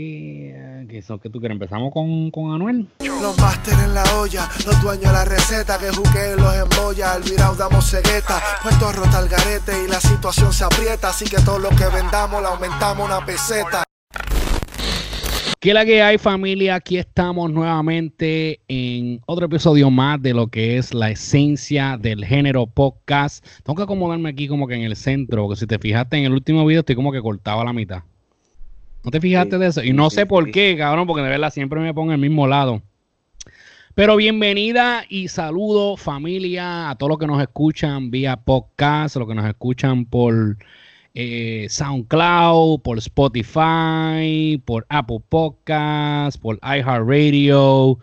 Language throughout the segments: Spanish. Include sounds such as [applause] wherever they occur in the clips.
¿Qué, qué son que tú quieres? ¿Empezamos con, con Anuel? Los máster en la olla, los dueños de la receta, que juqueen los embolla, al virao damos cegueta, puesto rota al garete y la situación se aprieta, así que todo lo que vendamos le aumentamos una peseta. ¿Qué la que hay familia? Aquí estamos nuevamente en otro episodio más de lo que es la esencia del género podcast. Tengo que acomodarme aquí como que en el centro, porque si te fijaste en el último video estoy como que cortaba la mitad. ¿No te fijaste de eso? Y no sé por qué, cabrón, porque de verdad siempre me pongo en el mismo lado. Pero bienvenida y saludo familia a todos los que nos escuchan vía podcast, los que nos escuchan por eh, SoundCloud, por Spotify, por Apple Podcasts, por iHeartRadio.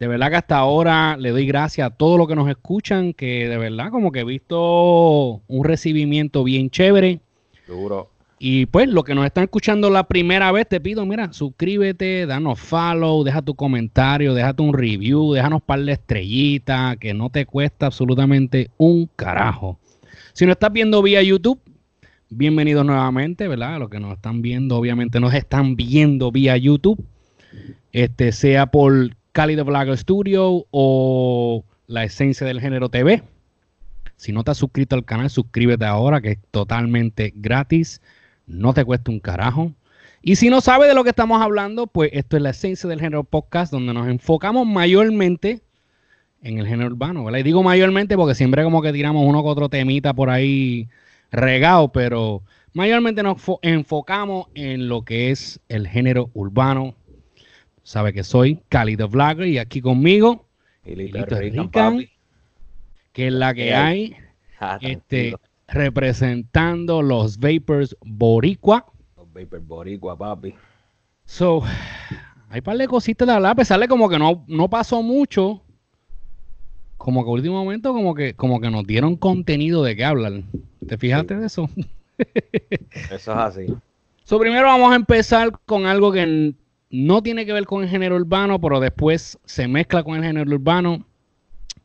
De verdad que hasta ahora le doy gracias a todos los que nos escuchan, que de verdad como que he visto un recibimiento bien chévere. Seguro. Y pues los que nos están escuchando la primera vez, te pido, mira, suscríbete, danos follow, deja tu comentario, déjate un review, déjanos par de estrellitas, que no te cuesta absolutamente un carajo. Si no estás viendo vía YouTube, bienvenidos nuevamente, ¿verdad? Los que nos están viendo, obviamente nos están viendo vía YouTube, este sea por Cali de Vlogger Studio o La Esencia del Género TV. Si no te has suscrito al canal, suscríbete ahora, que es totalmente gratis, no te cuesta un carajo. Y si no sabes de lo que estamos hablando, pues esto es la esencia del género podcast, donde nos enfocamos mayormente en el género urbano, ¿verdad? Y digo mayormente porque siempre como que tiramos uno con otro temita por ahí regado, pero mayormente nos enfocamos en lo que es el género urbano. Sabe que soy Cali the Vlogger y aquí conmigo, que es la que hay, Ah, este, representando los Vapors Boricua. Los Vapor Boricua, papi. So, hay un par de cositas de hablar, a pesar de como que no, no pasó mucho. Como que último momento, como que, como que nos dieron contenido de qué hablar. ¿Te fijaste de eso? [laughs] Eso es así. So, primero vamos a empezar con algo que no tiene que ver con el género urbano, pero después se mezcla con el género urbano.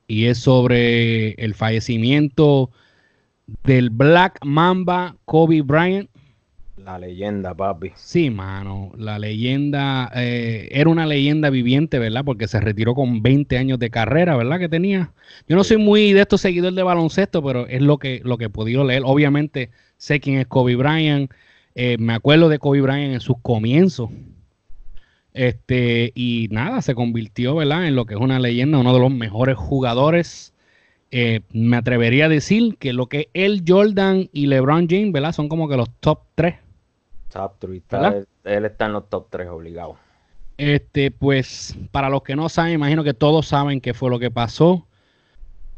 Y es sobre el fallecimiento del Black Mamba Kobe Bryant. La leyenda, papi. Sí, mano, la leyenda eh, era una leyenda viviente, ¿verdad? Porque se retiró con 20 años de carrera, ¿verdad? Que tenía. Yo no soy muy de estos seguidores de baloncesto, pero es lo que, lo que he podido leer. Obviamente sé quién es Kobe Bryant. eh, me acuerdo de Kobe Bryant en sus comienzos. Este, y nada, se convirtió, ¿verdad? En lo que es una leyenda, uno de los mejores jugadores. Eh, me atrevería a decir que lo que él, Jordan y LeBron James, ¿verdad? Son como que los top 3 Top three, está- ¿Verdad? él está en los top 3 obligado. Este, pues, para los que no saben, imagino que todos saben qué fue lo que pasó.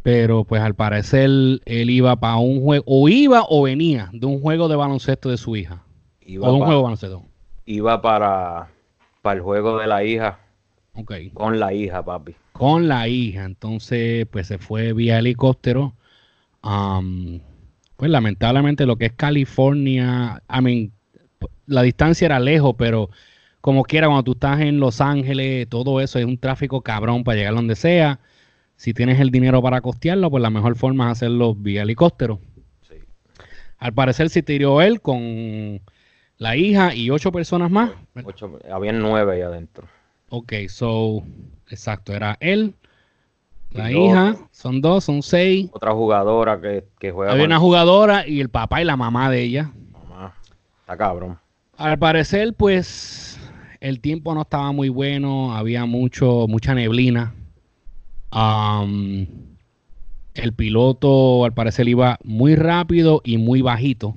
Pero, pues, al parecer, él iba para un juego, o iba o venía de un juego de baloncesto de su hija. Iba, o de un pa- juego de baloncesto. iba para, para el juego de la hija, Ok. con la hija, papi. Con la hija. Entonces, pues, se fue vía helicóptero. Am, pues, lamentablemente, lo que es California, I mean, la distancia era lejos, pero como quiera, cuando tú estás en Los Ángeles, todo eso es un tráfico cabrón para llegar donde sea. Si tienes el dinero para costearlo, pues la mejor forma es hacerlo vía helicóptero. Sí. Al parecer se tiró él con la hija y ocho personas más. Ocho, habían nueve ahí adentro. Ok, so, exacto, era él, la Y dos. hija, son dos, son seis. Otra jugadora que, que juega Había con una jugadora y el papá y la mamá de ella. mamá. Está cabrón. Al parecer, pues, el tiempo no estaba muy bueno, había mucho, mucha neblina. El piloto, al parecer, iba muy rápido y muy bajito.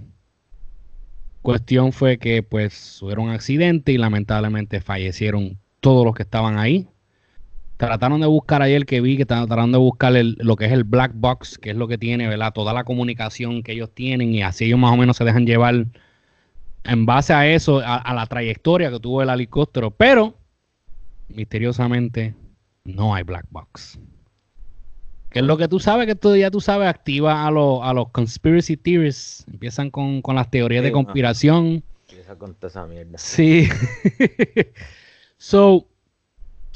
Cuestión fue que, pues, hubo un accidente y lamentablemente fallecieron todos los que estaban ahí. Trataron de buscar ayer que vi que tratando de buscar el- lo que es el black box, que es lo que tiene, ¿verdad? Toda la comunicación que ellos tienen y así ellos más o menos se dejan llevar en base a eso, a, a la trayectoria que tuvo el helicóptero, pero misteriosamente no hay black box. Que es lo que tú sabes, que tú ya tú sabes, activa a, los a los conspiracy theories, empiezan con, con las teorías de Sí, conspiración. Empieza con toda esa mierda. Sí. [laughs] so,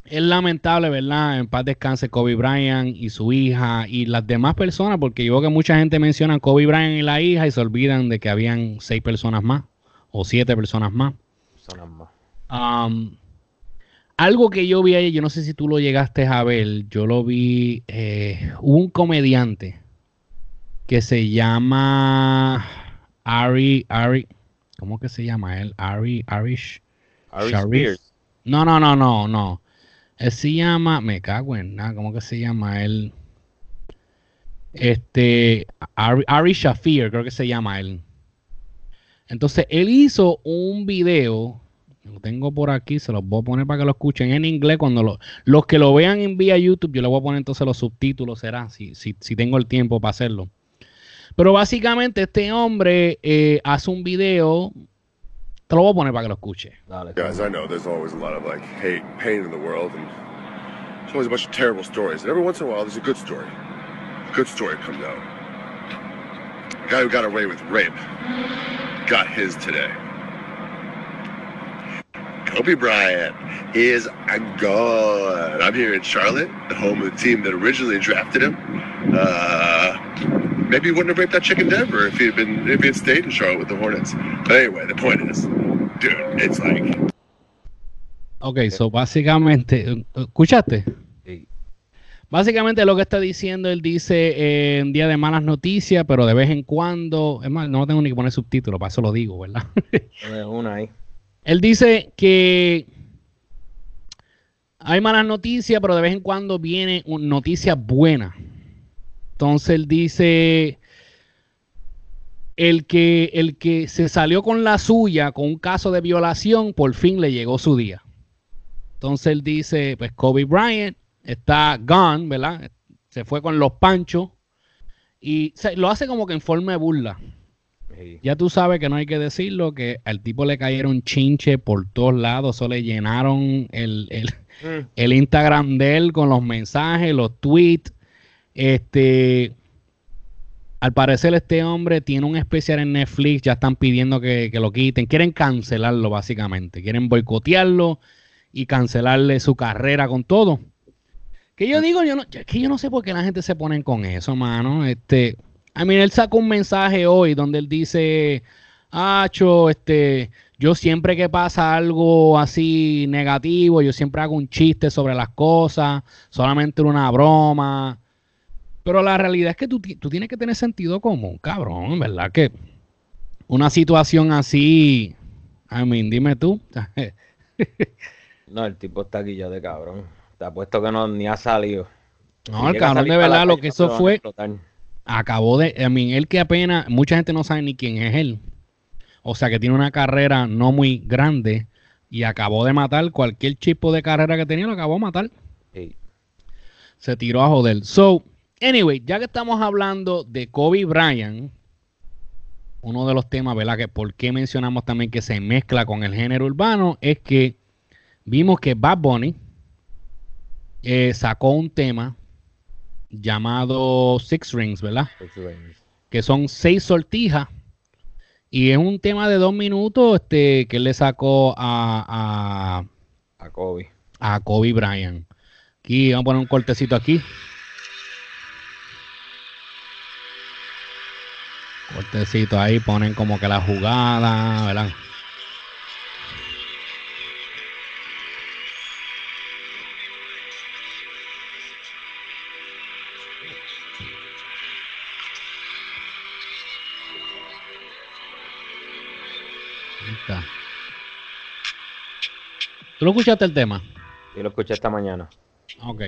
es lamentable, ¿verdad? En paz descanse Kobe Bryant y su hija y las demás personas, porque yo veo que mucha gente menciona a Kobe Bryant y la hija y se olvidan de que habían seis personas más o siete personas más. Personas más. Um, algo que yo vi ahí, yo no sé si tú lo llegaste a ver, yo lo vi, eh, hubo un comediante que se llama Ari, Ari, ¿cómo que se llama él? Ari, Arish. Ari. Spears. No, no, no, no, no. Él se llama, me cago en nada, ¿cómo que se llama él? Este, Ari, Ari Shafir, creo que se llama él. Entonces, él hizo un video, lo tengo por aquí, se los voy a poner para que lo escuchen en inglés. Cuando lo- los que lo vean en vía YouTube, yo le voy a poner entonces los subtítulos, será, si, si, si tengo el tiempo para hacerlo. Pero básicamente este hombre eh, hace un video, te lo voy a poner para que lo escuche. Dale. Guys, I know there's always a lot of like hate and pain in the world, and there's always a bunch of terrible stories. And every once in a while, there's a good story. A good story comes out. The guy who got away with rape got his today. Kobe Bryant is a god. I'm here in Charlotte, the home of the team that originally drafted him. Uh, maybe he wouldn't have raped that chick in Denver if he had been if he had stayed in Charlotte with the Hornets. But anyway, the point is, dude, it's like Ok, so básicamente, ¿escuchaste? Sí. Básicamente lo que está diciendo, él dice eh, en día de malas noticias, pero de vez en cuando, es más, no tengo ni que poner subtítulos, para eso lo digo, ¿verdad? [laughs] Una ahí. él dice que hay malas noticias, pero de vez en cuando viene un- noticias buenas. Entonces él dice, el que, el que se salió con la suya, con un caso de violación, por fin le llegó su día. Entonces él dice, pues Kobe Bryant está gone, ¿verdad? Se fue con los panchos y se- lo hace como que en forma de burla. Sí. Ya tú sabes que no hay que decirlo, que al tipo le cayeron chinche por todos lados, eso le llenaron el, el, Mm. el Instagram de él con los mensajes, los tweets. Este, al parecer este hombre tiene un especial en Netflix, ya están pidiendo que, lo quiten, quieren cancelarlo básicamente, quieren boicotearlo y cancelarle su carrera con todo. Que yo digo, yo no, que yo no sé por qué la gente se pone con eso, mano. Este, a mí él sacó un mensaje hoy donde él dice, Acho, este, yo siempre que pasa algo así negativo, yo siempre hago un chiste sobre las cosas, solamente una broma. Pero la realidad es que tú, tú tienes que tener sentido común, cabrón, ¿verdad? Que una situación así, I mean, dime tú. No, el tipo está aquí ya de cabrón. Te apuesto que no ni ha salido. No, Si el cabrón de verdad, lo que eso fue, acabó de, I mean, él que apenas, mucha gente no sabe ni quién es él. O sea que tiene una carrera no muy grande y acabó de matar cualquier tipo de carrera que tenía, lo acabó de matar. Sí. Se tiró a joder. So, anyway, ya que estamos hablando de Kobe Bryant, uno de los temas, ¿verdad? Que por qué mencionamos también que se mezcla con el género urbano, es que vimos que Bad Bunny eh, sacó un tema llamado Six Rings, ¿verdad? Six Rings. que son seis sortijas. Y es un tema de dos minutos este, que él le sacó a, A Kobe. a Kobe Bryant. Aquí vamos a poner un cortecito aquí. Cortecito ahí, ponen como que la jugada, ¿verdad? Ahí está. ¿Tú lo escuchaste el tema? Yo lo escuché esta mañana. Ok.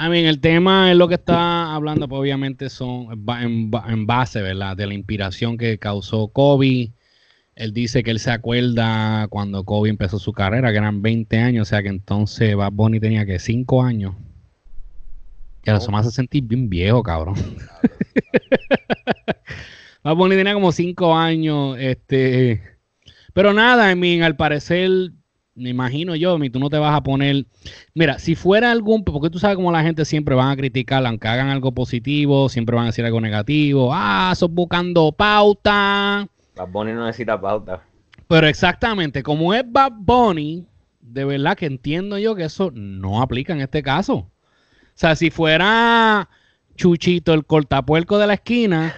I mean, el tema es lo que está hablando, pues obviamente son en, ba- en base, ¿verdad? De la inspiración que causó Kobe. Él dice que él se acuerda cuando Kobe empezó su carrera, que eran 20 años, o sea que entonces Bad Bunny tenía que 5 años. Y eso me hace sentir bien viejo, cabrón. [laughs] Bad Bunny tenía como 5 años, este... Pero nada, I mean, al parecer, me imagino yo, tú no te vas a poner... Mira, si fuera algún... Porque tú sabes cómo la gente siempre van a criticar, aunque hagan algo positivo, siempre van a decir algo negativo. Ah, sos buscando pauta. Bad Bunny no necesita pauta. Pero exactamente, como es Bad Bunny, de verdad que entiendo yo que eso no aplica en este caso. O sea, si fuera Chuchito, el cortapuerco de la esquina,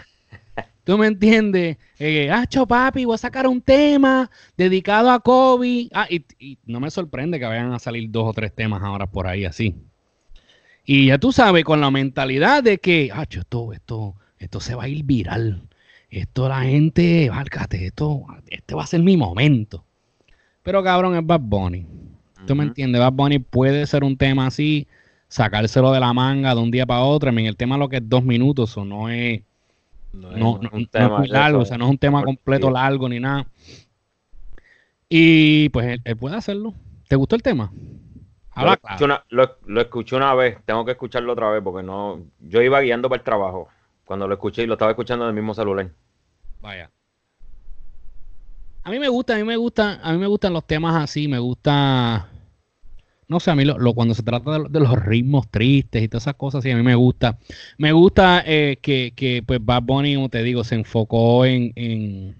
¿Tú me entiendes? Eh, Acho, papi, voy a sacar un tema dedicado a Kobe. Ah, y, y no me sorprende que vayan a salir dos o tres temas ahora por ahí así. Y ya tú sabes, con la mentalidad de que, Acho, esto, esto, esto se va a ir viral. Esto la gente, válgate, esto, este va a ser mi momento. Pero cabrón, es Bad Bunny. ¿Tú me entiendes? Bad Bunny puede ser un tema así, sacárselo de la manga de un día para otro. Mean, el tema lo que es dos minutos, o no es, No, no, un no tema es muy largo, o sea, no es un tema completo largo ni nada. Y pues él, él puede hacerlo. ¿Te gustó el tema? Habla lo, claro. escuché una, lo, lo escuché una vez, tengo que escucharlo otra vez porque no. Yo iba guiando para el trabajo cuando lo escuché y lo estaba escuchando en el mismo celular. Vaya. A mí me gusta, a mí me gusta, a mí me gustan los temas así, me gusta, no sé, a mí lo, lo- cuando se trata de, de los ritmos tristes y todas esas cosas, sí, a mí me gusta. Me gusta eh, que, que, pues Bad Bunny, como te digo, se enfocó en, en,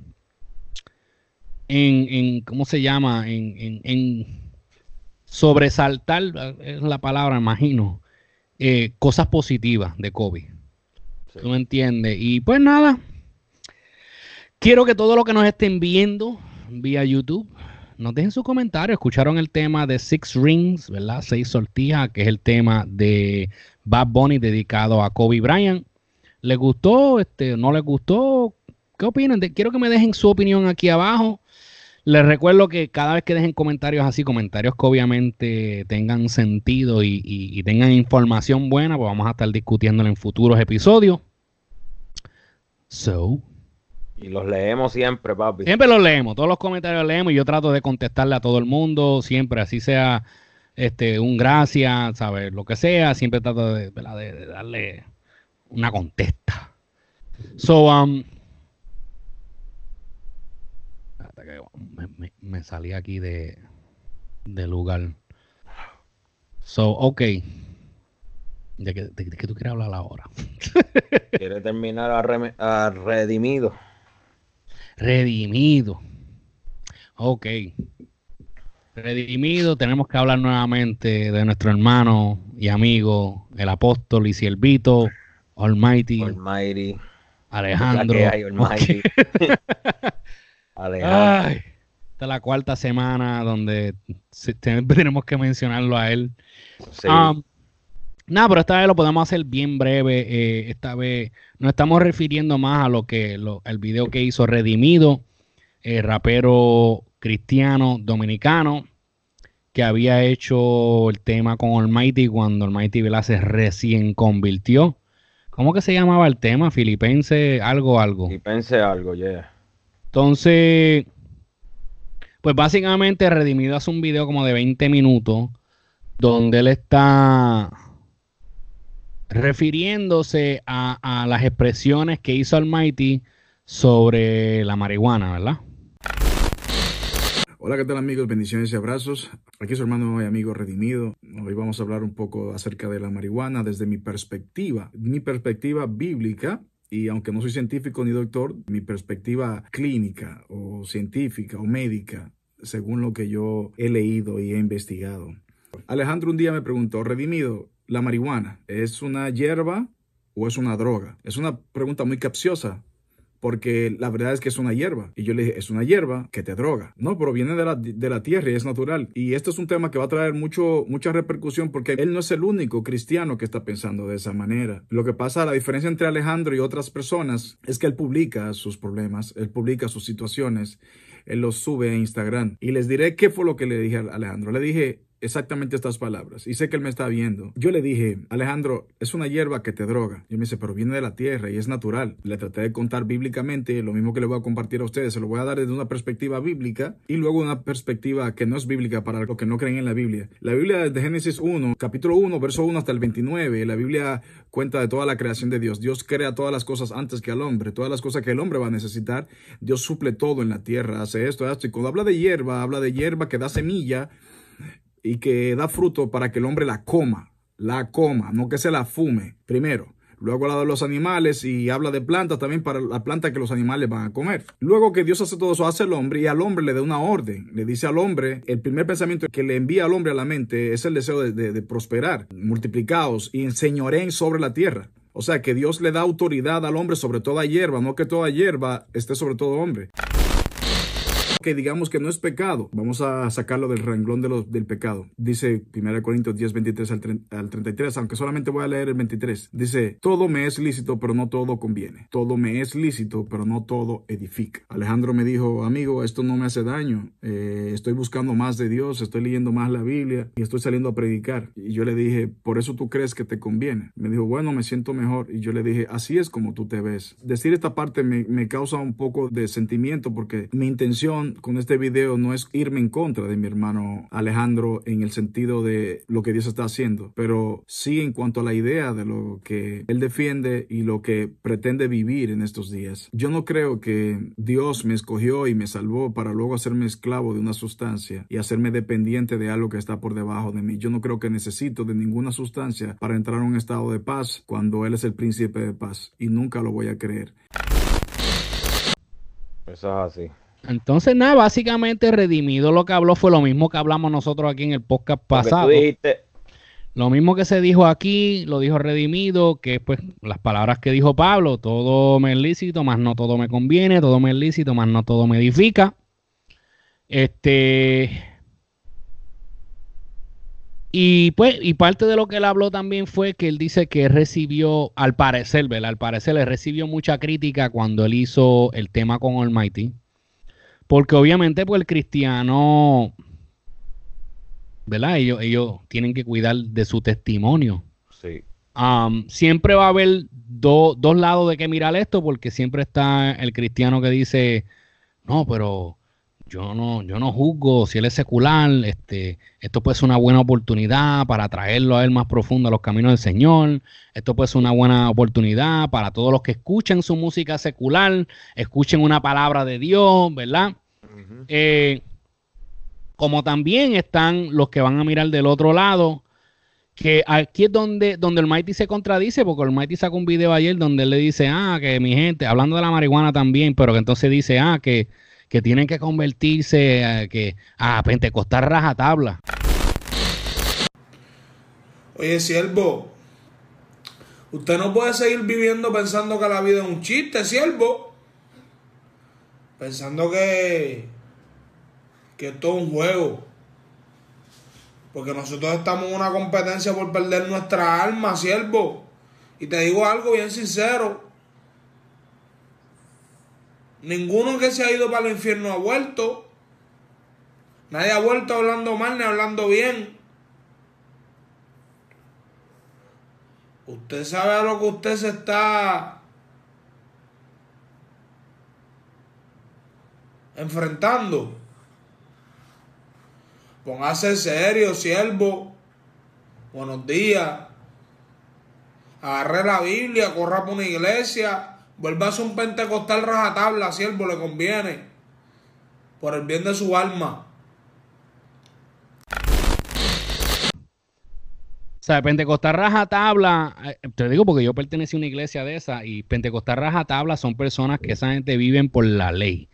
en, en- ¿cómo se llama? En, en, en sobresaltar, eh, es la palabra, imagino, eh, cosas positivas de Kobe. Sí. ¿Tú me entiendes? Y pues nada. Quiero que todos los que nos estén viendo vía YouTube nos dejen su comentario. Escucharon el tema de Six Rings, ¿verdad? Seis sortijas, que es el tema de Bad Bunny dedicado a Kobe Bryant. ¿Les gustó? Este, ¿No les gustó? ¿Qué opinan? Quiero que me dejen su opinión aquí abajo. Les recuerdo que cada vez que dejen comentarios así, comentarios que obviamente tengan sentido y, y- tengan información buena, pues vamos a estar discutiéndolo en futuros episodios. So, Y los leemos siempre, papi. siempre los leemos, todos los comentarios los leemos y yo trato de contestarle a todo el mundo, siempre, así sea este un gracias, ¿sabes? Lo que sea, siempre trato de, de- de darle una contesta. So, um, hasta que me, me- me salí aquí de, de lugar. So, ok. ¿De qué, de, de qué tú quieres hablar ahora? [laughs] Quiere terminar a redimido. Redimido. Ok. Redimido, tenemos que hablar nuevamente de nuestro hermano y amigo, el apóstol y siervito, Almighty, Almighty. Alejandro. La que hay, Almighty. [laughs] Alejandro. Ay, esta es la cuarta semana donde tenemos que mencionarlo a él. Sí. Um, nada, pero esta vez lo podemos hacer bien breve. eh, esta vez nos estamos refiriendo más a lo que lo- el video que hizo Redimido, eh, rapero cristiano dominicano, que había hecho el tema con Almighty cuando Almighty se recién convirtió. ¿Cómo que se llamaba el tema? Filipense, algo, algo. Pensé algo, yeah. Entonces, pues básicamente Redimido hace un video como de 20 minutos donde él está refiriéndose a, a las expresiones que hizo Almighty sobre la marihuana, ¿verdad? Hola, ¿qué tal amigos? Bendiciones y abrazos. Aquí su hermano y amigo Redimido. Hoy vamos a hablar un poco acerca de la marihuana desde mi perspectiva, mi perspectiva bíblica. Y aunque no soy científico ni doctor, mi perspectiva clínica o científica o médica, según lo que yo he leído y he investigado. Alejandro un día me preguntó, Redimido, ¿la marihuana es una hierba o es una droga? Es una pregunta muy capciosa porque la verdad es que es una hierba. Y yo le dije, es una hierba que te droga. No, pero viene de la, de la tierra y es natural. Y esto es un tema que va a traer mucho, mucha repercusión porque él no es el único cristiano que está pensando de esa manera. Lo que pasa, la diferencia entre Alejandro y otras personas es que él publica sus problemas, él publica sus situaciones, él los sube a Instagram. Y les diré qué fue lo que le dije a Alejandro. Le dije, exactamente estas palabras. Y sé que él me está viendo. Yo le dije, Alejandro, es una hierba que te droga. Y él me dice, pero viene de la tierra y es natural. Le traté de contar bíblicamente lo mismo que le voy a compartir a ustedes. Se lo voy a dar desde una perspectiva bíblica y luego una perspectiva que no es bíblica para los que no creen en la Biblia. La Biblia de Génesis 1, capítulo 1, verso 1 hasta el 29, la Biblia cuenta de toda la creación de Dios. Dios crea todas las cosas antes que al hombre. Todas las cosas que el hombre va a necesitar, Dios suple todo en la tierra. Hace esto, esto. Y cuando habla de hierba, habla de hierba que da semilla y que da fruto para que el hombre la coma, la coma, no que se la fume primero. Luego habla de los animales y habla de plantas también para la planta que los animales van a comer. Luego que Dios hace todo eso, hace el hombre y al hombre le da una orden. Le dice al hombre, el primer pensamiento que le envía al hombre a la mente es el deseo de, prosperar, multiplicados y enseñoreen sobre la tierra. O sea que Dios le da autoridad al hombre sobre toda hierba, no que toda hierba esté sobre todo hombre que digamos que no es pecado, vamos a sacarlo del renglón de los, del pecado. Dice 1 Corintios 10, 23 al, al 33, aunque solamente voy a leer el 23. Dice, todo me es lícito, pero no todo conviene. Todo me es lícito, pero no todo edifica. Alejandro me dijo, amigo, esto no me hace daño. Eh, estoy buscando más de Dios, estoy leyendo más la Biblia y estoy saliendo a predicar. Y yo le dije, por eso tú crees que te conviene. Me dijo, bueno, me siento mejor. Y yo le dije, así es como tú te ves. Decir esta parte me, me causa un poco de sentimiento porque mi intención con este video no es irme en contra de mi hermano Alejandro en el sentido de lo que Dios está haciendo, pero sí en cuanto a la idea de lo que él defiende y lo que pretende vivir en estos días. Yo no creo que Dios me escogió y me salvó para luego hacerme esclavo de una sustancia y hacerme dependiente de algo que está por debajo de mí. Yo no creo que necesito de ninguna sustancia para entrar en un estado de paz cuando Él es el príncipe de paz y nunca lo voy a creer. Eso es así. Entonces, nada, básicamente Redimido lo que habló fue lo mismo que hablamos nosotros aquí en el podcast pasado. Lo mismo que se dijo aquí, lo dijo Redimido, que pues las palabras que dijo Pablo, todo me es lícito, más no todo me conviene, todo me es lícito, más no todo me edifica. Este. Y pues, y parte de lo que él habló también fue que él dice que recibió, al parecer, ¿verdad? Al parecer le recibió mucha crítica cuando él hizo el tema con Almighty porque obviamente, pues el cristiano, ¿verdad? Ellos, ellos tienen que cuidar de su testimonio. Sí. siempre va a haber dos lados de que mirar esto, porque siempre está el cristiano que dice, no, pero yo no, yo no juzgo si él es secular, este, esto puede ser una buena oportunidad para traerlo a él más profundo a los caminos del Señor, esto puede ser una buena oportunidad para todos los que escuchen su música secular, escuchen una palabra de Dios, ¿verdad? Eh, como también están los que van a mirar del otro lado, que aquí es donde, donde el Mighty se contradice, porque el Mighty sacó un video ayer donde él le dice, ah, que mi gente, hablando de la marihuana también, pero que entonces dice, ah, que, que tienen que convertirse a, que, a Pentecostal rajatabla. Oye, siervo, usted no puede seguir viviendo pensando que la vida es un chiste, siervo. Pensando que que es todo un juego. Porque nosotros estamos en una competencia por perder nuestra alma, siervo. Y te digo algo bien sincero. Ninguno que se ha ido para el infierno ha vuelto. Nadie ha vuelto hablando mal ni hablando bien. Usted sabe a lo que usted se está enfrentando. Póngase serio, siervo. Buenos días. Agarre la Biblia, corra por una iglesia. Ser un pentecostal rajatabla, siervo, le conviene. Por el bien de su alma. O sea, Pentecostal rajatabla, eh, te digo porque yo pertenecí a una iglesia de esa y Pentecostal rajatabla son personas que esa gente viven por la ley.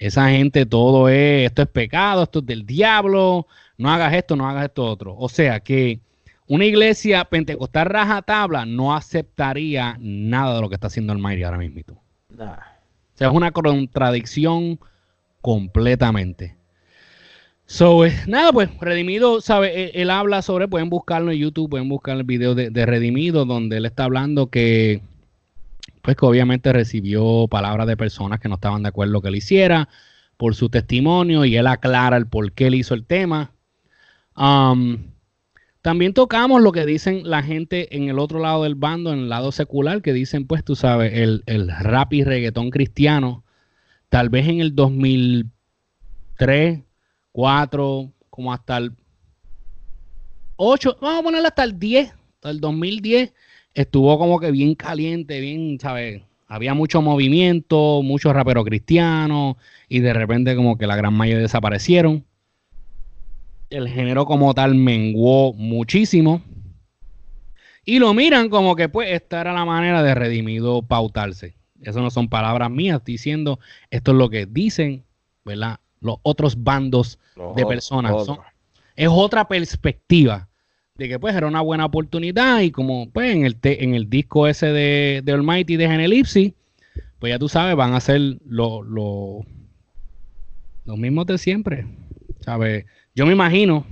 Esa gente todo es, esto es pecado, esto es del diablo, no hagas esto, no hagas esto otro. O sea que una iglesia pentecostal rajatabla no aceptaría nada de lo que está haciendo el Mayri ahora mismo. O sea, es una contradicción completamente. So, eh, nada, pues Redimido, ¿sabe? Él, habla sobre, pueden buscarlo en YouTube, pueden buscar el video de, de Redimido, donde él está hablando que pues que obviamente recibió palabras de personas que no estaban de acuerdo que él hiciera por su testimonio y él aclara el por qué él hizo el tema. también tocamos lo que dicen la gente en el otro lado del bando, en el lado secular, que dicen, pues tú sabes, el, el rap y reggaetón cristiano, tal vez en el 2003, 4, como hasta el 8, vamos a ponerle hasta el 10, hasta el 2010, estuvo como que bien caliente, bien, ¿sabes? Había mucho movimiento, muchos raperos cristianos y de repente como que la gran mayoría desaparecieron. El género como tal menguó muchísimo. Y lo miran como que pues esta era la manera de redimido pautarse. Eso no son palabras mías, estoy diciendo, esto es lo que dicen, ¿verdad? Los otros bandos de personas. es otra perspectiva de que pues era una buena oportunidad y como pues en el, te- en el disco ese de, de Almighty de Genelipsis, pues ya tú sabes, van a ser lo, lo- los mismos de siempre, ¿sabes? Yo me imagino,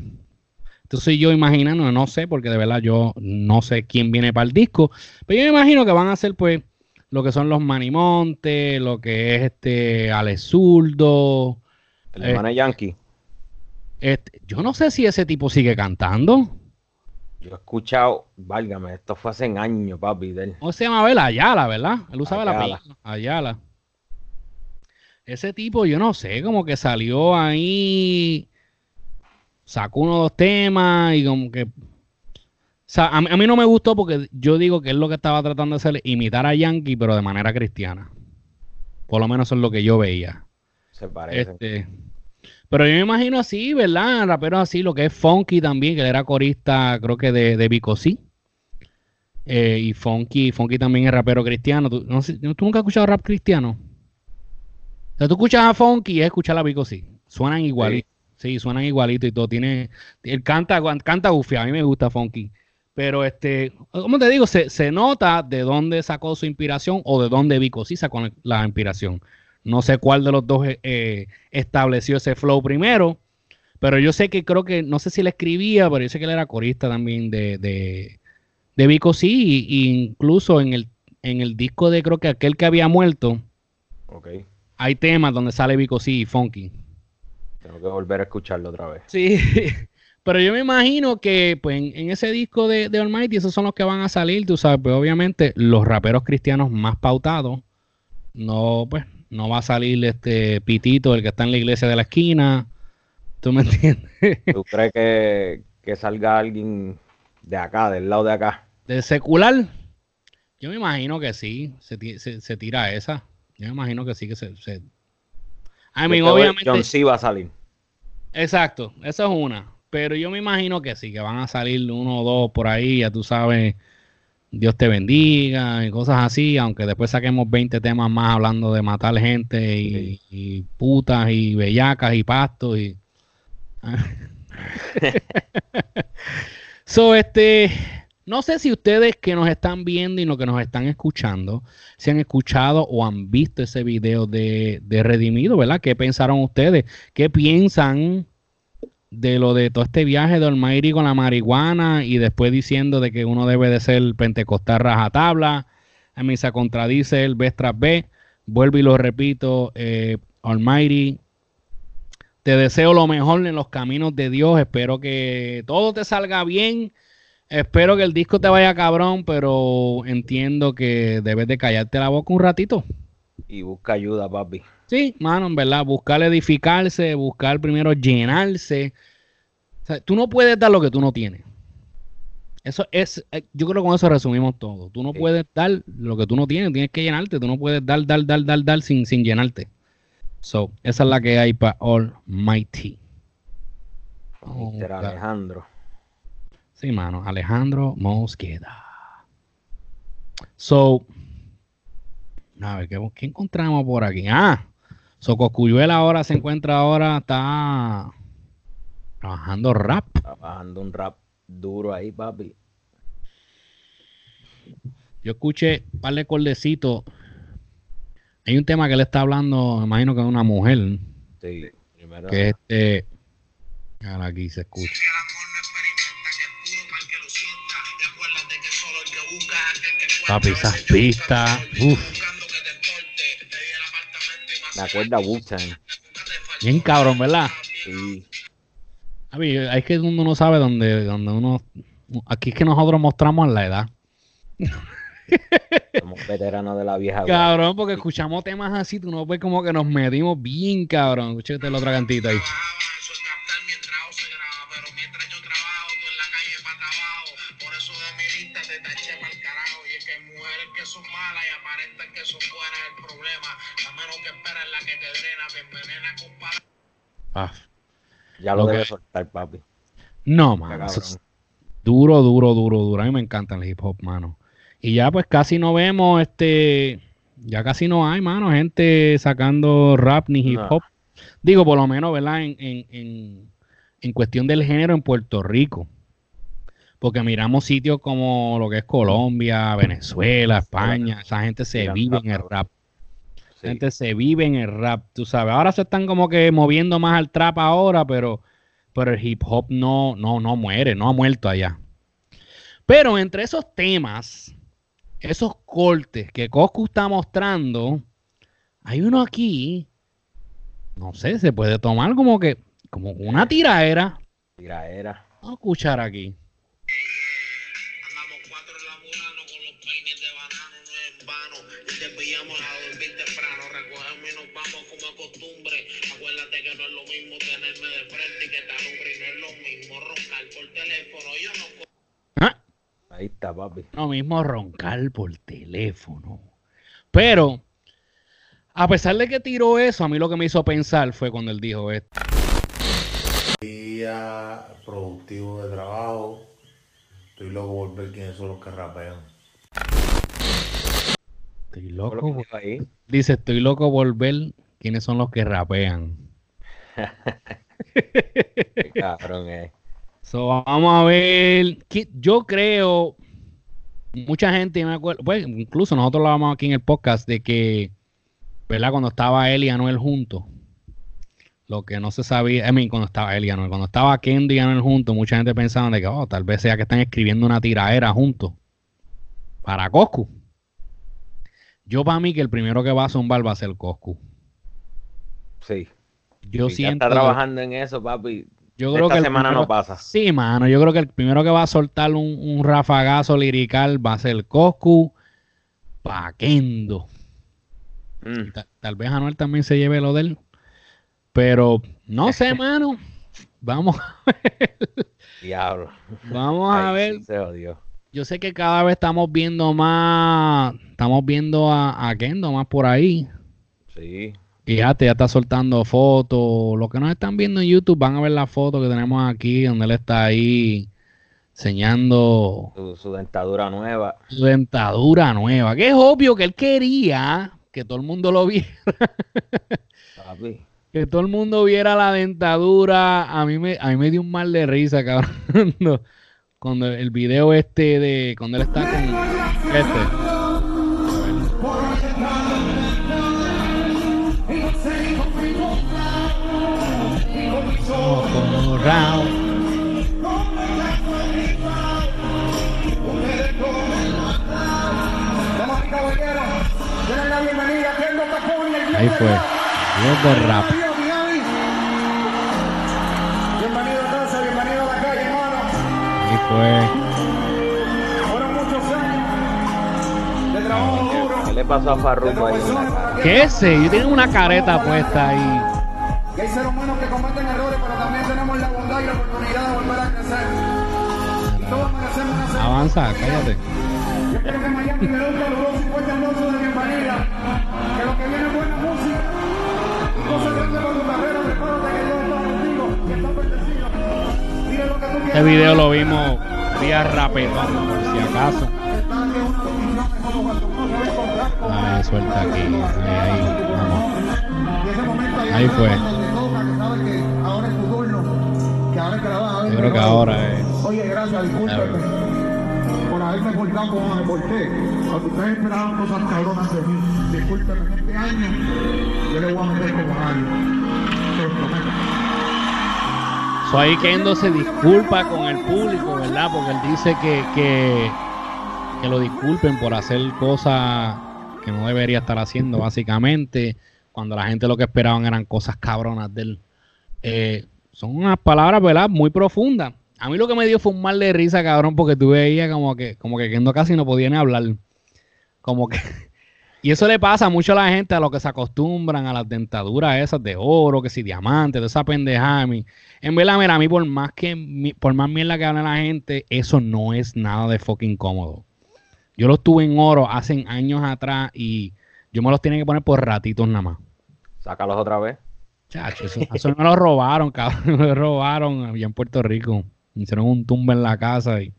soy yo imaginando, no sé, porque de verdad yo no sé quién viene para el disco, pero yo me imagino que van a ser pues lo que son los Manimonte, lo que es este Alex Zurdo, El Eh. Yankee. este, yo no sé si ese tipo sigue cantando. Yo he escuchado, válgame, esto fue hace años, papi. de él. ¿Cómo se llama él? Ayala, ¿verdad? Él usaba la Ayala. apellido. Ayala. Ese tipo, yo no sé, como que salió ahí, sacó uno o dos temas y como que... O sea, a mí, a mí no me gustó porque yo digo que él lo que estaba tratando de hacer es imitar a Yankee, pero de manera cristiana. Por lo menos eso es lo que yo veía. Se parece. Este, pero yo me imagino así, ¿verdad? Raperos así, lo que es Funky también, que él era corista, creo que de, de Vico C. Eh, y Funky, Funky también es rapero cristiano. ¿Tú, no sé, ¿tú nunca has escuchado rap cristiano? O sea, tú escuchas a Funky y es escuchar a Vico C. Suenan igualito. Sí. suenan igualito y todo. Tiene, él canta, canta gufiado. A mí me gusta Funky. Pero este, como te digo, se, se nota de dónde sacó su inspiración o de dónde Vico C sacó la inspiración. No sé cuál de los dos eh, eh, estableció ese flow primero, pero yo sé que creo que, no sé si le escribía, pero yo sé que él era corista también de, de, de Vico y, y incluso en el, en el disco de creo que aquel que había muerto, Ok. hay temas donde sale Vico C y Funky. Tengo que volver a escucharlo otra vez. Sí, [laughs] pero yo me imagino que pues en, en ese disco de, de Almighty esos son los que van a salir, tú sabes, pues obviamente los raperos cristianos más pautados, no, pues, no va a salir este Pitito, el que está en la iglesia de la esquina, ¿tú me entiendes? [laughs] ¿Tú crees que, que salga alguien de acá, del lado de acá? De secular, yo me imagino que sí, se, se, se tira esa, yo me imagino que sí que se... se... I mean, obviamente... John C va a salir. Exacto, esa es una. Pero yo me imagino que sí, que van a salir uno o dos por ahí, ya tú sabes, Dios te bendiga y cosas así, aunque después saquemos 20 temas más hablando de matar gente y, y putas y bellacas y pastos y... [laughs] so, este, no sé si ustedes que nos están viendo y los que nos están escuchando, si han escuchado o han visto ese video de, de Redimido, ¿verdad? ¿Qué pensaron ustedes? ¿Qué piensan de lo de todo este viaje de Almighty con la marihuana y después diciendo de que uno debe de ser pentecostal rajatabla? A mí se contradice el vez tras vez. Vuelvo y lo repito, eh, Almighty, te deseo lo mejor en los caminos de Dios. Espero que todo te salga bien. Espero que el disco te vaya cabrón, pero entiendo que debes de callarte la boca un ratito. Y busca ayuda, papi. Sí, mano, en verdad, buscar edificarse, buscar primero llenarse. O sea, tú no puedes dar lo que tú no tienes. Eso es, eh, yo creo que con eso resumimos todo. Tú no Sí. puedes dar lo que tú no tienes, tienes que llenarte. Tú no puedes dar, dar, dar, dar, dar sin, sin llenarte. So, esa es la que hay para Almighty. Oh. Alejandro. Sí, mano, Alejandro Mosqueda. So, a ver, ¿qué, qué encontramos por aquí? Ah, Socoscuyuela ahora se encuentra ahora, está trabajando rap. Trabajando un rap duro ahí, papi. Yo escuché un par de cordecitos. Hay un tema que él está hablando, me imagino que de una mujer, Sí. Primero. que este... Ahora aquí se escucha. Papi, esas pistas, uf. Me acuerda Wu-Tang. Bien cabrón, ¿verdad? Sí. A mí, es que uno no sabe dónde, dónde uno... Aquí es que nosotros mostramos la edad. [laughs] Somos veteranos de la vieja Cabrón, porque escuchamos temas así, tú no ves como que nos medimos bien, cabrón. Escúchate el otro cantito ahí. Ah, Ya lo Ok. debe soltar, papi. no, mano. es duro, duro, duro, duro. A mí me encanta el hip hop, mano. Y ya pues casi no vemos, este... Ya casi no hay, mano, gente sacando rap ni hip No. hop. Digo, por lo menos, ¿verdad? En, en, en, en cuestión del género en Puerto Rico. porque miramos sitios como lo que es Colombia, Venezuela, España, esa gente se vive en el rap. La gente se vive en el rap, tú sabes. Ahora se están como que moviendo más al trap ahora, pero, pero el hip hop no, no, no muere, no ha muerto allá. Pero entre esos temas, esos cortes que Coscu está mostrando, hay uno aquí, no sé, se puede tomar como que, como una tiraera. Tiraera. Vamos a escuchar aquí. Que no es lo mismo tenerme de frente y que te alumbre, y no es lo mismo roncar por teléfono. Yo no Ah, Ahí está, papi. Lo mismo roncar por teléfono. Pero, a pesar de que tiró eso, a mí lo que me hizo pensar fue cuando él dijo esto. día productivo de trabajo. Estoy loco por ver quiénes son los que rapean. Estoy loco. lo ahí. Dice, estoy loco por ver quiénes son los que rapean. Qué cabrón, eh. So, vamos a ver. Yo creo, mucha gente, me acuerdo, pues incluso nosotros lo hablamos aquí en el podcast de que, ¿verdad? Cuando estaba él y Anuel juntos, lo que no se sabía, I mean, cuando estaba él y Anuel, cuando estaba Kendi y Anuel juntos, mucha gente pensaba de que, oh, tal vez sea que están escribiendo una tiraera juntos para Coscu. Yo para mí que el primero que va a zumbar va a ser Coscu. Sí. Yo siento está que- trabajando en eso, papi. yo creo Esta que semana primero- no pasa. Sí, mano, yo creo que el primero que va a soltar un, un rafagazo lirical va a ser Coscu Paquendo. Mm. Ta- Tal vez Anuel también se lleve lo de él. Pero no sé, [laughs] mano. Vamos, Diablo. vamos a ver. se odió. Yo sé que cada vez estamos viendo más, estamos viendo a, a Kendo más por ahí. Sí. Fíjate, ya está soltando fotos. Los que nos están viendo en YouTube van a ver la foto que tenemos aquí, donde él está ahí enseñando Su, su dentadura nueva. su dentadura nueva. Que es obvio que él quería que todo el mundo lo viera. Papi. [laughs] Que todo el mundo viera la dentadura. A mí me, a mí me dio un mal de risa, cabrón. [laughs] Cuando, cuando el video este de. Cuando él está con. Este. Ahí fue. Dios de rap. Bienvenido a casa, bienvenido a la calle, hermano. Ahí fue. Fueron muchos años de trabajo ¿Qué, duro. qué le pasó a Farruko ahí? ¿Qué ese? Yo tengo una careta puesta ahí. Que hay seres humanos que cometen errores, oportunidad. cállate. Yo quiero que Miami le dé un caluroso y fuerte aplauso de bienvenida. Que lo que viene es buena música. Y cosas grandes para tu carrera. Prepárate que Dios está contigo y está bendecido. Mira lo que tú quieras. Este video lo vimos vía rapetón, por si acaso. A suelta aquí. Ahí. Vamos. Fue. Yo creo que ahora es. Oye, gracias, haberme portado como me porté. Cuando ustedes esperaban cosas cabronas de mí, discúlpeme, este año yo le voy a meter como los prometo. So ahí Kendo se disculpa con el público, ¿verdad? Porque él dice que, que, que lo disculpen por hacer cosas que no debería estar haciendo, básicamente, cuando la gente lo que esperaban eran cosas cabronas de él. Eh, son unas palabras, ¿verdad? Muy profundas. A mí lo que me dio fue un mal de risa, cabrón, porque tú veías como que, como que Kendo casi no podía ni hablar. Como que... [laughs] Y eso le pasa mucho a la gente, a los que se acostumbran a las dentaduras esas de oro, que si diamantes, de esa pendejada. a mí. En verdad, mira, a mí por más que por más mierda que hable la gente, eso no es nada de fucking cómodo. Yo los tuve en oro hace años atrás y yo me los tenía que poner por ratitos nada más. Sácalos otra vez. Chacho, eso, eso me lo robaron, cabrón. [laughs] Me lo robaron allá en Puerto Rico. Hicieron un tumba en la casa y.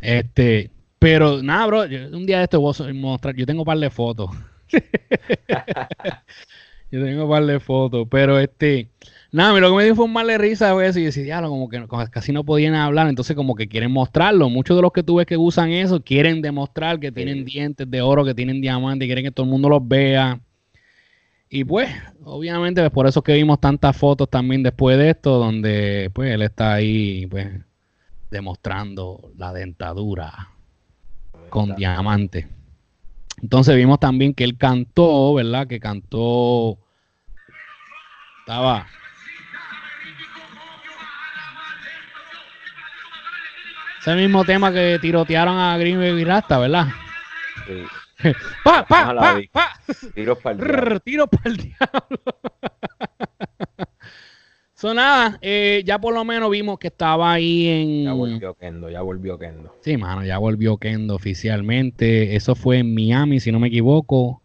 Este. Pero nada, bro. un día de esto voy a mostrar. Yo tengo un par de fotos. [laughs] yo tengo un par de fotos. Pero este. Nada, a lo que me dio fue un mal de risa fue eso. Y decía, "Diablo, como que casi no podían hablar. Entonces, como que quieren mostrarlo. Muchos de los que tú ves que usan eso quieren demostrar que tienen dientes de oro, que tienen diamantes, quieren que todo el mundo los vea. Y pues, obviamente, pues, por eso es que vimos tantas fotos también después de esto, donde pues él está ahí, pues, demostrando la dentadura con diamante. Entonces vimos también que él cantó, ¿verdad? Que cantó. Estaba. Ese mismo tema que tirotearon a Green Baby Rasta, ¿verdad? Sí. ¡Pa, pa, Ojalá pa, pa! Tiros para el diablo. tiro para el diablo. So, nada, eh, ya por lo menos vimos que estaba ahí en. Ya volvió Kendo, ya volvió Kendo. Sí, mano, ya volvió Kendo oficialmente. Eso fue en Miami, si no me equivoco.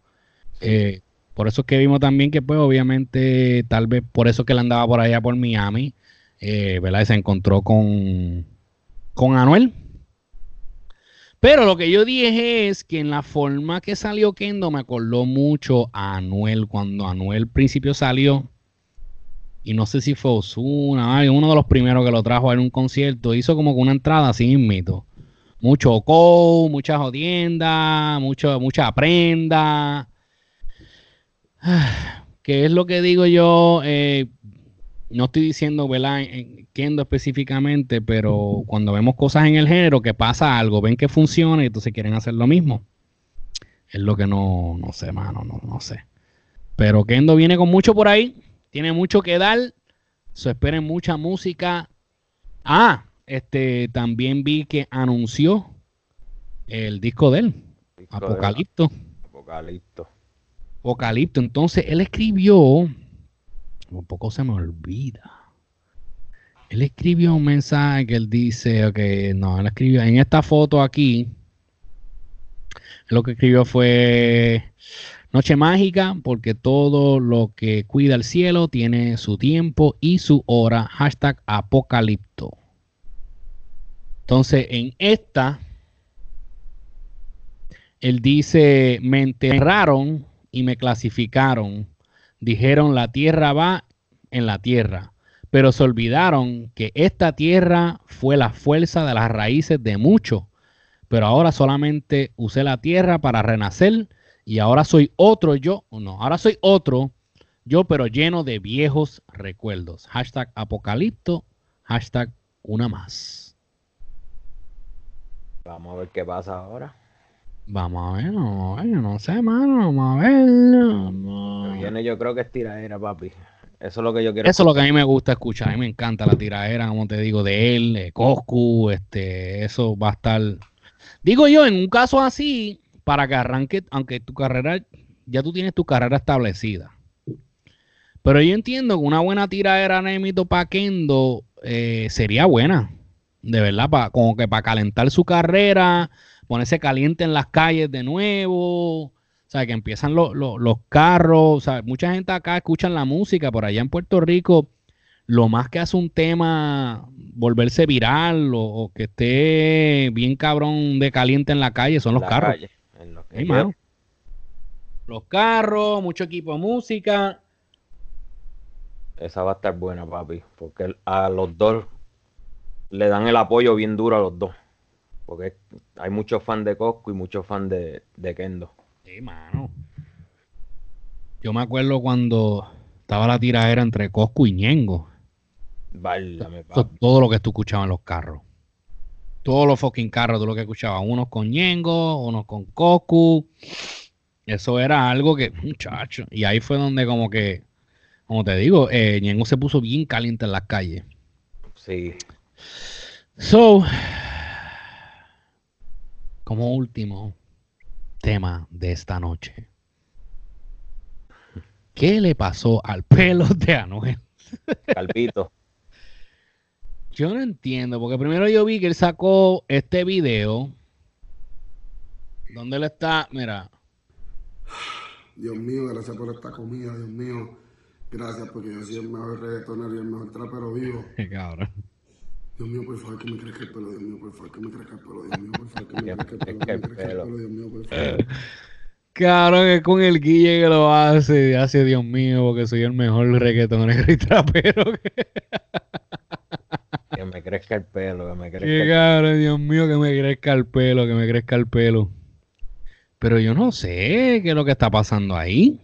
Eh, por eso es que vimos también que, pues, obviamente, tal vez por eso que él andaba por allá por Miami, eh, ¿verdad? Y se encontró con, con Anuel. Pero lo que yo dije es que en la forma que salió Kendo me acordó mucho a Anuel. Cuando Anuel al principio salió, y no sé si fue Osuna, uno de los primeros que lo trajo en un concierto, hizo como que una entrada así mismito. Mucho co, mucha jodienda, mucho, mucha prenda. [sighs] ¿Qué es lo que digo yo? Eh, no estoy diciendo, ¿verdad? En- en Kendo específicamente, pero cuando vemos cosas en el género que pasa algo, ven que funciona y entonces quieren hacer lo mismo. Es lo que no, no sé, mano, no, no sé. Pero Kendo viene con mucho por ahí, tiene mucho que dar, se esperen mucha música. Ah, este, también vi que anunció el disco de él, Disco de Apocalipto. Apocalipto. Apocalipto. Entonces, él escribió, un poco se me olvida. Él escribió un mensaje que él dice, ok, no, él escribió en esta foto aquí. Lo que escribió fue Noche mágica, porque todo lo que cuida el cielo tiene su tiempo y su hora. Hashtag Apocalipto. Entonces, en esta, él dice, me enterraron y me clasificaron. Dijeron, la tierra va en la tierra. Pero se olvidaron que esta tierra fue la fuerza de las raíces de muchos. Pero ahora solamente usé la tierra para renacer y ahora soy otro yo, no, ahora soy otro yo, pero lleno de viejos recuerdos. Hashtag apocalipto, hashtag una más. Vamos a ver qué pasa ahora. Vamos a ver, no, yo no sé, mano, vamos a ver. vamos a ver. Yo creo que es tiradera, papi. Eso es lo que yo quiero. Eso es lo que a mí me gusta escuchar. A mí me encanta la tiradera, como te digo, de él, de Coscu. Este, eso va a estar. Digo yo, en un caso así, para que arranque, aunque tu carrera, ya tú tienes tu carrera establecida. Pero yo entiendo que una buena tiradera Nemito pa' Kendo eh, sería buena. De verdad, pa- como que para calentar su carrera, ponerse caliente en las calles de nuevo. O sea, que empiezan lo- lo- los carros. O sea, mucha gente acá escuchan la música. Por allá en Puerto Rico, lo más que hace un tema volverse viral o, o que esté bien cabrón de caliente en la calle son los La carros. calle, en lo que Ey, yo- mano. Los carros, mucho equipo de música. Esa va a estar buena, papi. Porque a los dos le dan el apoyo bien duro a los dos. Porque hay muchos fans de Cosco y muchos fans de, de Kendo. Sí, mano. Yo me acuerdo cuando estaba la tiradera entre Coscu y Ñengo. Válgame, Eso todo lo que tú escuchabas en los carros. Todos los fucking carros, tú lo que escuchabas. Unos con Ñengo, unos con Coscu. Eso era algo que, muchacho. Y ahí fue donde como que, como te digo, eh, Ñengo se puso bien caliente en las calles. Sí. So, como último tema de esta noche. ¿Qué le pasó al pelo de Anuel? Calvito. Yo no entiendo, porque primero yo vi que él sacó este video donde él está, mira, Dios mío, gracias por esta comida, Dios mío. Gracias porque yo soy el mejor reggaetonero y el mejor trapero vivo. [laughs] qué cabrón. Dios mío, por favor, que me crezca el pelo, Dios mío, por favor, que me crezca el pelo, Dios mío, por favor, que me Que crezca el pelo, crezca que el me crezca el pelo. pelo, Dios mío, por favor. [laughs] Cabrón, es con el Guille que lo hace. Hace Dios mío, porque soy el mejor reggaetonero y trapero. Que me crezca el pelo, que me [laughs] crezca el cabrón, Dios mío, que me crezca el pelo, que me crezca el pelo. Pero yo no sé qué es lo que está pasando ahí.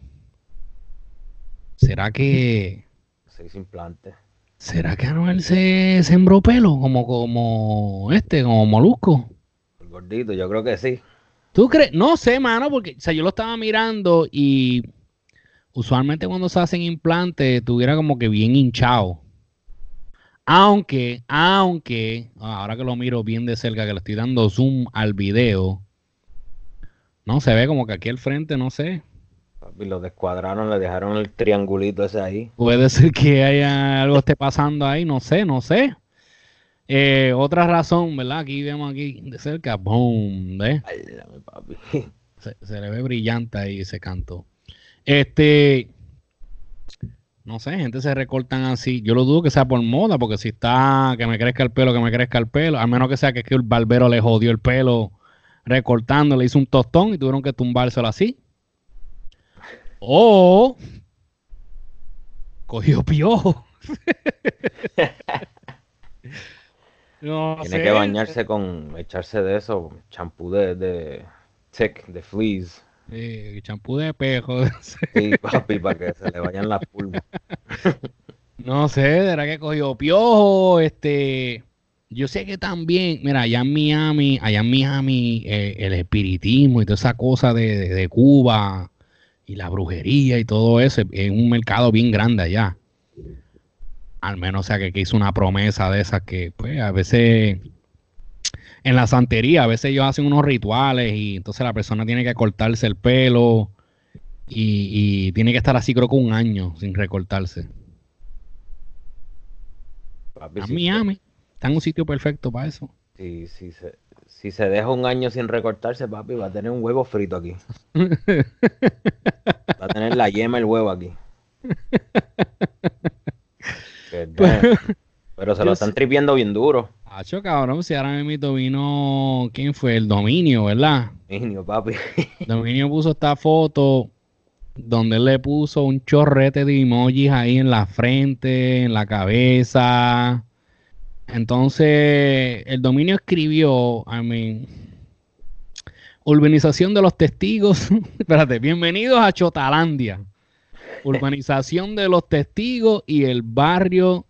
¿Será que Seis implantes. Será que Anuel se sembró pelo como como este, como Molusco? El gordito, yo creo que sí. ¿Tú crees? No sé, mano, porque o sea, yo lo estaba mirando y usualmente cuando se hacen implantes tuviera como que bien hinchado. Aunque, aunque, ahora que lo miro bien de cerca, que le estoy dando zoom al video, no se ve como que aquí al frente, no sé. Papi, lo descuadraron, le dejaron el triangulito ese ahí. Puede ser que haya algo esté pasando ahí, no sé, no sé. Eh, otra razón, ¿verdad? Aquí vemos aquí de cerca, boom, ¿ves? Ay, dame, papi. [laughs] Se, se le ve brillante ahí ese canto. Este, no sé, gente se recortan así. Yo lo dudo que sea por moda, porque si está que me crezca el pelo, que me crezca el pelo, a menos que sea que, es que el barbero le jodió el pelo recortando, le hizo un tostón y tuvieron que tumbárselo así. O cogió piojo. [laughs] no Tiene sé. que bañarse con, echarse de eso, champú de, de tick, de fleas. Sí, champú de espejo. Sí, [laughs] papi, para que se le vayan las pulgas. [laughs] No sé, ¿será que cogió piojo? Este, yo sé que también, mira, allá en Miami, allá en Miami, eh, el espiritismo y toda esa cosa de, de- de Cuba y la brujería y todo eso es un mercado bien grande allá. Al menos, o sea, que, que hizo una promesa de esas que, pues, a veces en la santería, a veces ellos hacen unos rituales y entonces la persona tiene que cortarse el pelo y, y tiene que estar así, creo que un año sin recortarse. A Miami. Está en un sitio perfecto para eso. si, si se, si se deja un año sin recortarse, papi, va a tener un huevo frito aquí. [laughs] Va a tener la yema el huevo aquí. [laughs] No, Pero se lo están tripiendo bien duro. Hacho, cabrón, si ahora mismo vino, ¿quién fue? El Dominio, ¿verdad? Niño, papi. [laughs] Dominio puso esta foto donde él le puso un chorrete de emojis ahí en la frente, en la cabeza. Entonces, el Dominio escribió, I mean, urbanización de los testigos. [laughs] Espérate, bienvenidos a Chotalandia. Urbanización de los testigos y el barrio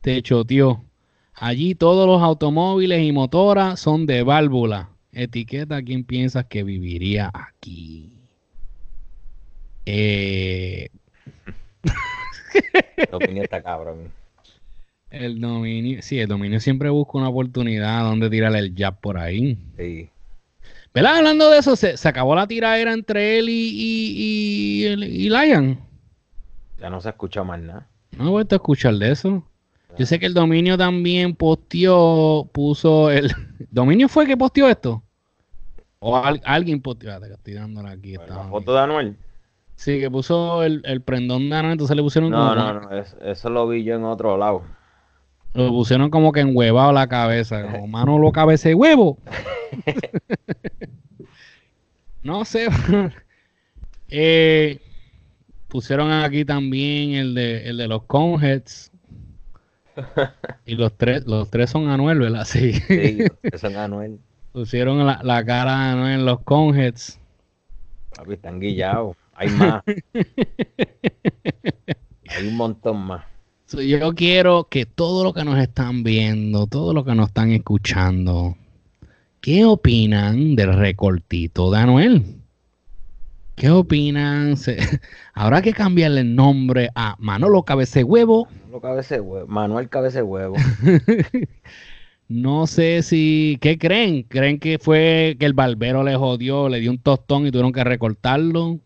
te choteó. Allí todos los automóviles y motoras son de válvula. Etiqueta quién piensas que viviría aquí. Eh, [laughs] La opinión está cabrón. El dominio, sí, el dominio siempre busca una oportunidad donde tirarle el jab por ahí. Sí. ¿Verdad? Hablando de eso, se, se acabó la tiradera entre él y, y, y, Lion. Ya no se escucha más nada. No he vuelto a escuchar de eso. Yo sé que el dominio también posteó, puso el... [laughs] ¿Dominio fue el que posteó esto? O al- alguien posteó... Que estoy aquí. La estaba foto de Anuel. Sí, que puso el, el prendón de Ana, entonces le pusieron No, como, no, no. es- eso lo vi yo en otro lado. Lo pusieron como que enhuevado la cabeza, como mano lo cabeza de huevo. [laughs] no sé. [laughs] Eh, pusieron aquí también el de el de los Conheads. Y los tres, los tres son Anuel, ¿verdad? Sí. Sí, [laughs] es Anuel. Pusieron la, la cara de Anuel en los Conheads. Papi, están guillados. Hay más. Hay un montón más. So, yo quiero que todo lo que nos están viendo, todo lo que nos están escuchando, ¿qué opinan del recortito de Anuel? ¿Qué opinan? [laughs] Habrá que cambiarle el nombre a Manolo Cabece Huevo. Manolo Cabece Huevo. Manuel Cabece Huevo. [laughs] No sé si, ¿qué creen? ¿Creen que fue que el barbero le jodió, le dio un tostón y tuvieron que recortarlo?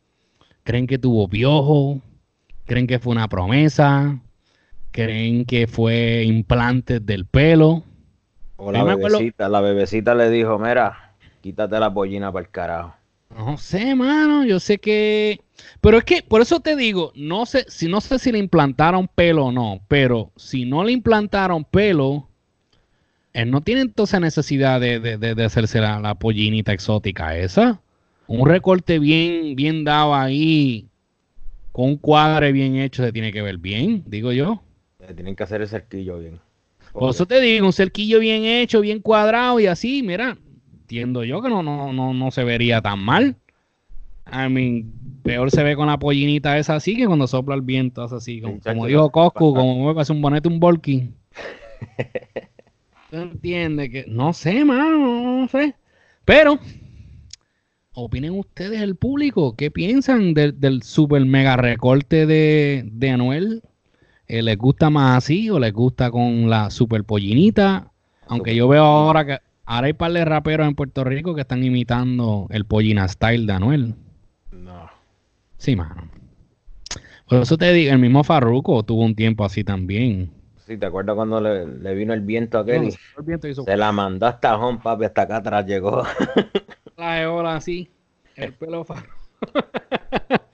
¿Creen que tuvo piojo? ¿Creen que fue una promesa? ¿Creen que fue implantes del pelo? O la bebecita. La bebecita le dijo, mira, quítate la pollina para el carajo. No sé, mano, yo sé que... Pero es que, por eso te digo, no sé si, no sé si le implantaron pelo o no, pero si no le implantaron pelo, él no tiene entonces necesidad de, de- de- de hacerse la, la pollinita exótica esa. un recorte bien, bien dado ahí, con un cuadre bien hecho, se tiene que ver bien, digo yo. Le tienen que hacer el cerquillo bien. Por eso te digo, un cerquillo bien hecho, bien cuadrado y así, mira, entiendo yo que no, no, no, no se vería tan mal. I mean, peor se ve con la pollinita esa así que cuando sopla el viento, es así, como, dijo Coscu, como me pasa un bonete, un volking. [laughs] ¿Tú entiendes? Que, no sé, mano, no sé. Pero, opinen ustedes, el público, ¿qué piensan del, del super mega recorte de, de Anuel? Eh, ¿Les gusta más así o les gusta con la super pollinita? Aunque yo veo ahora que ahora hay par de raperos en Puerto Rico que están imitando el pollina style de Anuel. No. Sí, mano. Por eso te digo, el mismo Farruko tuvo un tiempo así también. Sí, ¿te acuerdas cuando le, le vino el viento a aquel? No, y el viento hizo se la mandó hasta home, papi, hasta acá atrás llegó. [laughs] la eola así, el pelo fa- [laughs]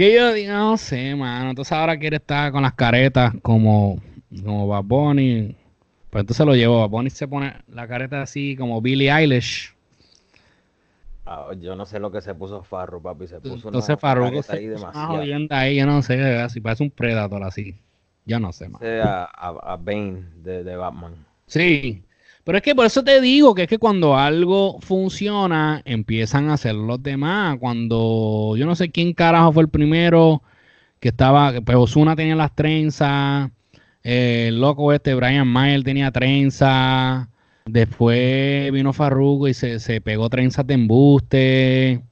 que yo digo, no sé, mano. Entonces ahora quiere estar con las caretas como, como Bad Bunny. Pues entonces lo llevó. Bad Bunny se pone la careta así como Billie Eilish. Ah, yo no sé lo que se puso Farro, papi. Se puso Entonces una Farruko se ahí demasiado. ahí, yo no sé, así parece un Predator así. Yo no sé. Ese A, a, a Bane de, de Batman. Sí, pero es que por eso te digo que es que cuando algo funciona, empiezan a hacer los demás. Cuando yo no sé quién carajo fue el primero que estaba, pues Osuna tenía las trenzas, eh, el loco este Brian Mayer tenía trenzas, después vino Farruko y se, se pegó trenzas de embuste.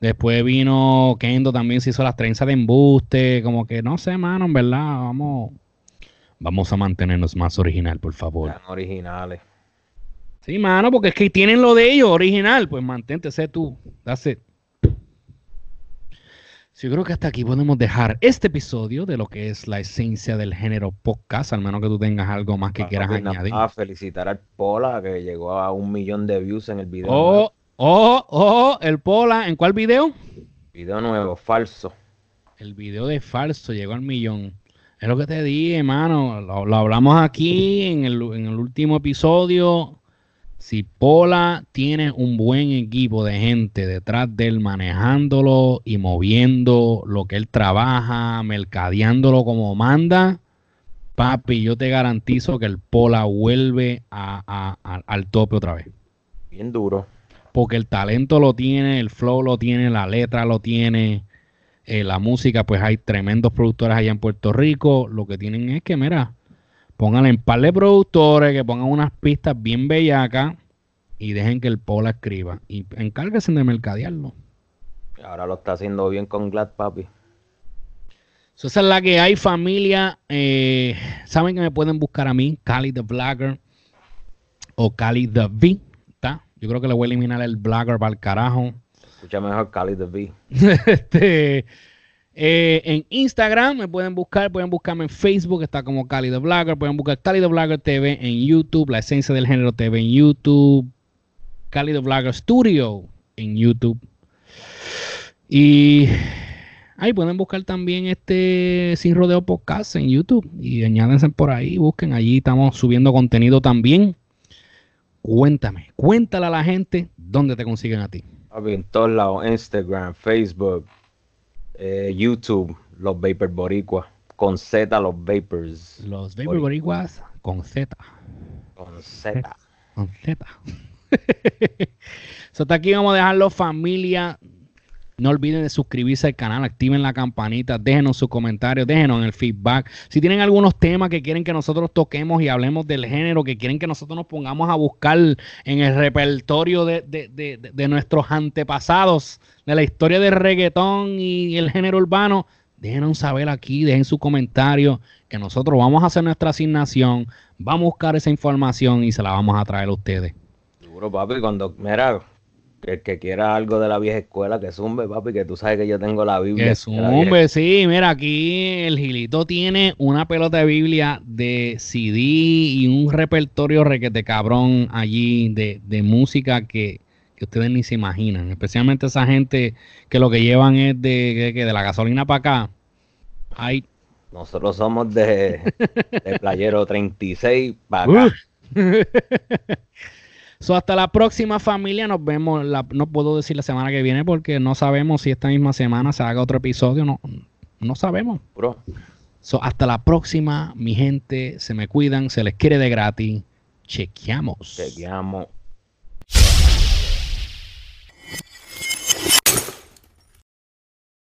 Después vino Kendo también se hizo las trenzas de embuste, como que no sé, mano, en verdad, vamos, vamos a mantenernos más original, por favor. Eran originales. Sí, mano, porque es que tienen lo de ellos original, pues mantente, sé tú. That's it. Sí, yo creo que hasta aquí podemos dejar este episodio de lo que es la esencia del género podcast, al menos que tú tengas algo más que quieras Papi, nada añadir. más felicitar al Pola que llegó a un millón de views en el video. Oh, oh, oh, el Pola, ¿en cuál video? Video nuevo, falso. El video de falso llegó al millón. Es lo que te dije, hermano. Lo, lo hablamos aquí en el, en el último episodio. Si Pola tiene un buen equipo de gente detrás de él manejándolo y moviendo lo que él trabaja, mercadeándolo como manda, papi, yo te garantizo que el Pola vuelve a- a- a- al tope otra vez Bien duro. porque el talento lo tiene, el flow lo tiene, la letra lo tiene, eh, la música, pues hay tremendos productores allá en Puerto Rico. Lo que tienen es que, mira, pónganle en par de productores que pongan unas pistas bien bellacas y dejen que el Pola escriba. Y encárguense de mercadearlo. Ahora lo está haciendo bien con Glad, papi. So, esa es la que hay, familia. Eh, Saben que me pueden buscar a mí, Cali the Blogger o Cali the V. ¿tá? Yo creo que le voy a eliminar el Blogger para el carajo. Escucha mejor Cali the B. [laughs] este, eh, en Instagram me pueden buscar, pueden buscarme en Facebook, está como Cali the Blogger, pueden buscar Cali the Blogger TV en YouTube, la esencia del género TV en YouTube, Cali the Blogger Studio en YouTube. Y ahí pueden buscar también este Sin Rodeo Podcast en YouTube y añádense por ahí, busquen allí, estamos subiendo contenido también. Cuéntame, cuéntale a la gente dónde te consiguen a ti. En todos lados. Instagram, Facebook, eh, YouTube, los Vapor Boricua. Con Z, los Vapors. Los Vapor Boricuas con Z. Con Z. Con Z. [laughs] so, hasta aquí vamos a dejarlo, familia. No olviden de suscribirse al canal, activen la campanita, déjenos sus comentarios, déjenos en el feedback. Si tienen algunos temas que quieren que nosotros toquemos y hablemos del género, que quieren que nosotros nos pongamos a buscar en el repertorio de, de- de- de- nuestros antepasados, de la historia del reggaetón y el género urbano, déjenos saber aquí, dejen su comentario, que nosotros vamos a hacer nuestra asignación, vamos a buscar esa información y se la vamos a traer a ustedes. Seguro, papi, cuando, mira, el que quiera algo de la vieja escuela, que zumbe, papi, que tú sabes que yo tengo la Biblia. Que de zumbe, sí, mira, aquí el Gilito tiene una pelota de Biblia de CD y un repertorio requete cabrón allí de, de música que, que ustedes ni se imaginan. Especialmente esa gente que lo que llevan es de, que de la gasolina para acá. Hay Nosotros somos de, [laughs] de Playero 36 para acá. Uh. [laughs] So, hasta la próxima familia, nos vemos, la- no puedo decir la semana que viene porque no sabemos si esta misma semana se haga otro episodio, no, no sabemos. Bro, So, hasta la próxima, mi gente, se me cuidan, se les quiere de gratis. Chequeamos. chequeamos.